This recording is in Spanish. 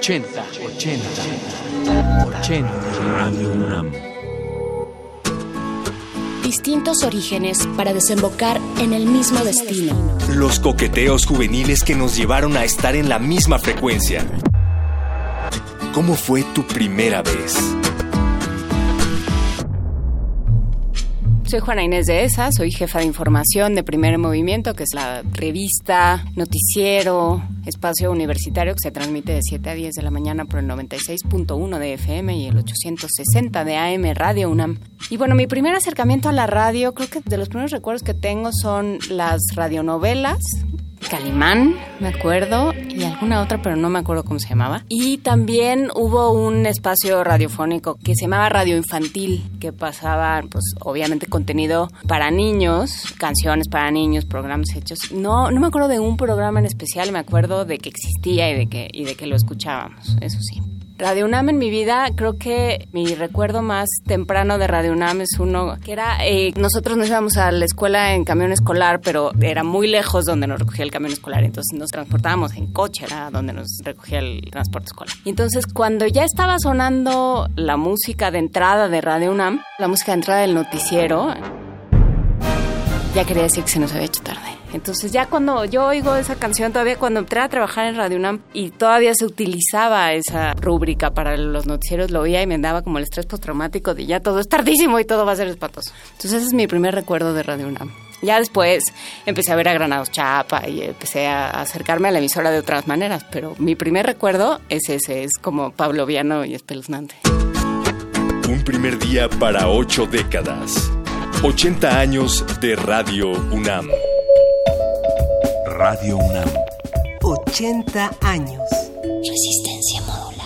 80, 80, 80. Radio UNAM. Distintos orígenes para desembocar en el mismo destino. Los coqueteos juveniles que nos llevaron a estar en la misma frecuencia. ¿Cómo fue tu primera vez? Soy Juana Inés de ESA, soy jefa de información de Primer Movimiento, que es la revista, noticiero, espacio universitario que se transmite de 7 a 10 de la mañana por el 96.1 de FM y el 860 de AM Radio UNAM. Y bueno, mi primer acercamiento a la radio, creo que de los primeros recuerdos que tengo son las radionovelas Calimán, me acuerdo, y alguna otra, pero no me acuerdo cómo se llamaba. Y también hubo un espacio radiofónico que se llamaba Radio Infantil, que pasaba, pues, obviamente contenido para niños, canciones para niños, programas hechos. No, no me acuerdo de un programa en especial, me acuerdo de que existía y de que, y de que lo escuchábamos, eso sí. Radio UNAM en mi vida, creo que mi recuerdo más temprano de Radio UNAM es uno que era, eh, nosotros nos íbamos a la escuela en camión escolar, pero era muy lejos donde nos recogía el camión escolar, entonces nos transportábamos en coche, era donde nos recogía el transporte escolar. Y entonces cuando ya estaba sonando la música de entrada de Radio UNAM, la música de entrada del noticiero, ya quería decir que se nos había hecho tarde. Entonces ya cuando yo oigo esa canción, todavía cuando entré a trabajar en Radio UNAM y todavía se utilizaba esa rúbrica para los noticieros, lo oía y me daba como el estrés postraumático de ya todo es tardísimo y todo va a ser espatoso. Entonces ese es mi primer recuerdo de Radio UNAM. Ya después empecé a ver a Granados Chapa y empecé a acercarme a la emisora de otras maneras, pero mi primer recuerdo es ese, es como Pablo Viano y espeluznante. Un primer día para ocho décadas. 80 años de Radio UNAM. Radio UNAM. 80 años. Resistencia modular.